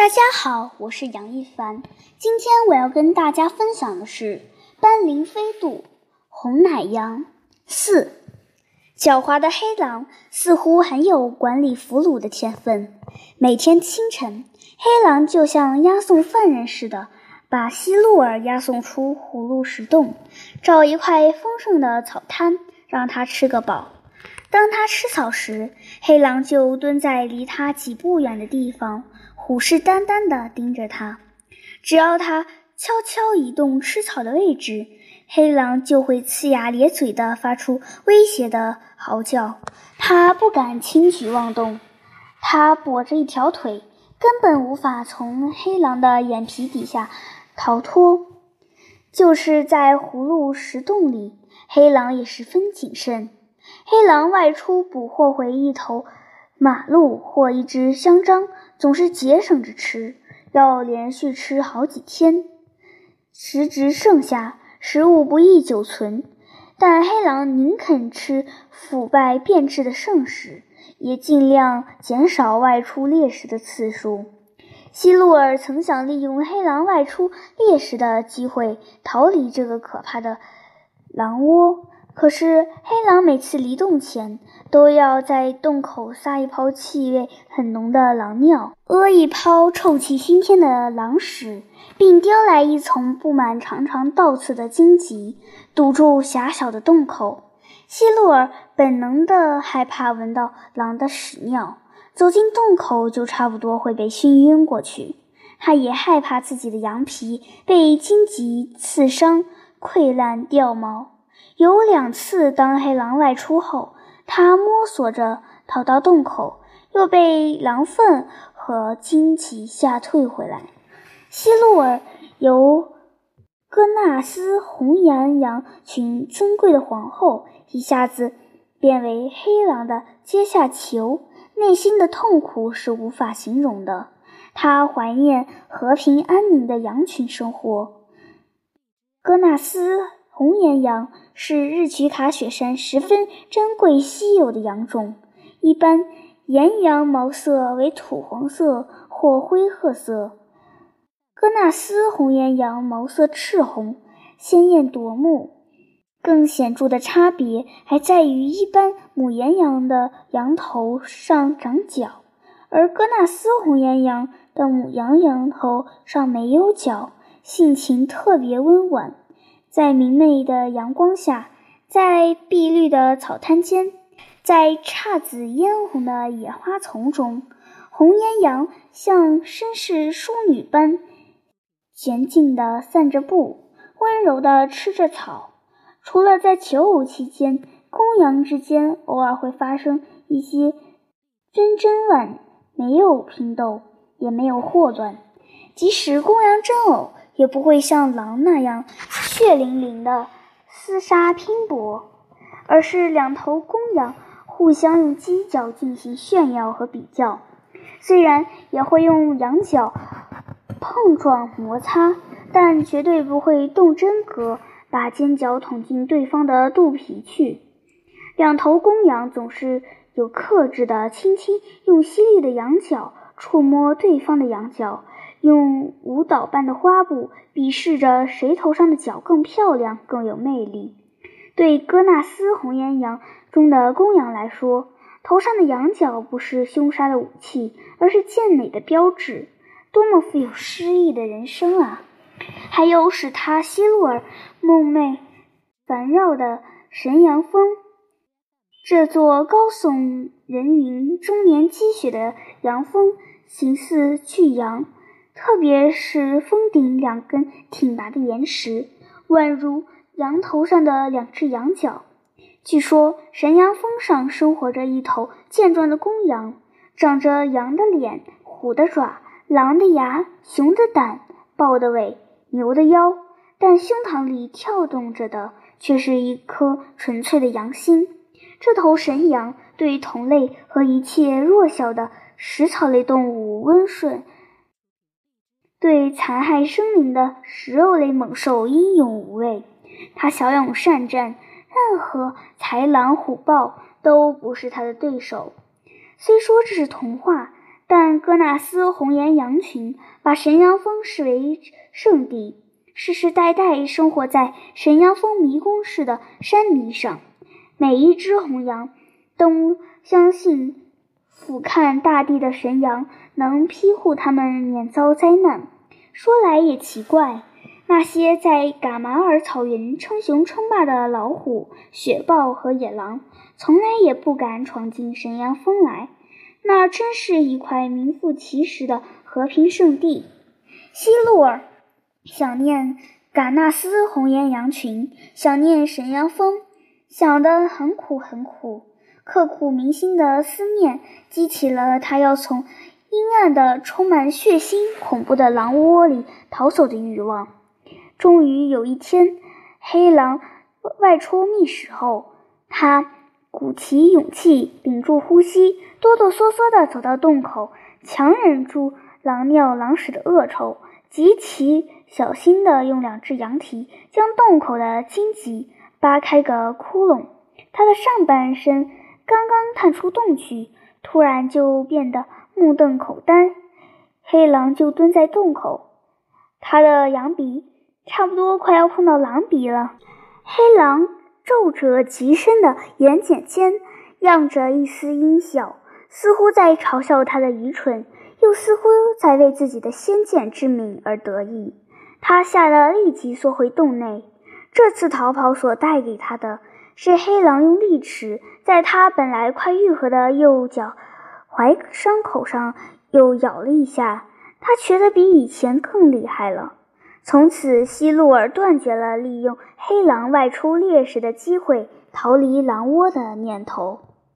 大家好，我是杨一凡。今天我要跟大家分享的是《斑羚飞渡》红奶羊四。狡猾的黑狼似乎很有管理俘虏的天分。每天清晨，黑狼就像押送犯人似的，把希路尔押送出葫芦石洞，找一块丰盛的草滩，让他吃个饱。当他吃草时，黑狼就蹲在离他几步远的地方。虎视眈眈地盯着他，只要他悄悄移动吃草的位置，黑狼就会呲牙咧嘴地发出威胁的嚎叫。他不敢轻举妄动，他跛着一条腿，根本无法从黑狼的眼皮底下逃脱。就是在葫芦石洞里，黑狼也十分谨慎。黑狼外出捕获回一头。马鹿或一只香樟总是节省着吃，要连续吃好几天，时值盛夏，食物不易久存。但黑狼宁肯吃腐败变质的剩食，也尽量减少外出猎食的次数。希路尔曾想利用黑狼外出猎食的机会逃离这个可怕的狼窝。可是，黑狼每次离洞前，都要在洞口撒一泡气味很浓的狼尿，屙一泡臭气熏天的狼屎，并叼来一丛布满长长倒刺的荆棘，堵住狭小的洞口。希洛尔本能地害怕闻到狼的屎尿，走进洞口就差不多会被熏晕过去。他也害怕自己的羊皮被荆棘刺伤、溃烂掉毛。有两次，当黑狼外出后，他摸索着逃到洞口，又被狼粪和荆棘吓退回来。希路尔由戈纳斯红岩羊群尊贵的皇后，一下子变为黑狼的阶下囚，内心的痛苦是无法形容的。他怀念和平安宁的羊群生活。戈纳斯。红岩羊是日曲卡雪山十分珍贵稀有的羊种。一般岩羊毛色为土黄色或灰褐色，戈纳斯红岩羊毛色赤红，鲜艳夺目。更显著的差别还在于，一般母岩羊的羊头上长角，而戈纳斯红岩羊的母羊羊头上没有角，性情特别温婉。在明媚的阳光下，在碧绿的草滩间，在姹紫嫣红的野花丛中，红岩羊像绅士淑女般娴静地散着步，温柔地吃着草。除了在求偶期间，公羊之间偶尔会发生一些争争乱，没有拼斗，也没有祸乱。即使公羊争偶，也不会像狼那样血淋淋的厮杀拼搏，而是两头公羊互相用犄角进行炫耀和比较，虽然也会用羊角碰撞摩擦，但绝对不会动真格，把尖角捅进对方的肚皮去。两头公羊总是有克制的，轻轻用犀利的羊角触摸对方的羊角。用舞蹈般的花布比试着谁头上的角更漂亮、更有魅力。对戈纳斯红岩羊中的公羊来说，头上的羊角不是凶杀的武器，而是健美的标志。多么富有诗意的人生啊！还有使他希路尔梦寐烦扰的神羊峰，这座高耸人云、终年积雪的羊峰，形似巨羊。特别是峰顶两根挺拔的岩石，宛如羊头上的两只羊角。据说神羊峰上生活着一头健壮的公羊，长着羊的脸、虎的爪、狼的牙、熊的胆、豹的尾、牛的腰，但胸膛里跳动着的却是一颗纯粹的羊心。这头神羊对同类和一切弱小的食草类动物温顺。对残害生灵的食肉类猛兽英勇无畏，他骁勇善战，任何豺狼虎豹都不是他的对手。虽说这是童话，但戈纳斯红颜羊群把神羊峰视为圣地，世世代代生活在神羊峰迷宫似的山迷上。每一只红羊都相信，俯瞰大地的神羊能庇护它们免遭灾难。说来也奇怪。那些在噶玛尔草原称雄称霸的老虎、雪豹和野狼，从来也不敢闯进神羊峰来。那真是一块名副其实的和平圣地。希洛尔想念嘎纳斯红颜羊群，想念神羊峰，想得很苦很苦。刻骨铭心的思念，激起了他要从阴暗的、充满血腥、恐怖的狼窝里逃走的欲望。终于有一天，黑狼外出觅食后，他鼓起勇气，屏住呼吸，哆哆嗦嗦地走到洞口，强忍住狼尿、狼屎的恶臭，极其小心地用两只羊蹄将洞口的荆棘扒开个窟窿。他的上半身刚刚探出洞去，突然就变得目瞪口呆。黑狼就蹲在洞口，他的羊鼻。差不多快要碰到狼鼻了，黑狼皱着极深的眼睑间，漾着一丝阴笑，似乎在嘲笑他的愚蠢，又似乎在为自己的先见之明而得意。他吓得立即缩回洞内。这次逃跑所带给他的是黑狼用利齿在他本来快愈合的右脚踝伤口上又咬了一下，他觉得比以前更厉害了。从此，希路尔断绝了利用黑狼外出猎食的机会逃离狼窝的念头。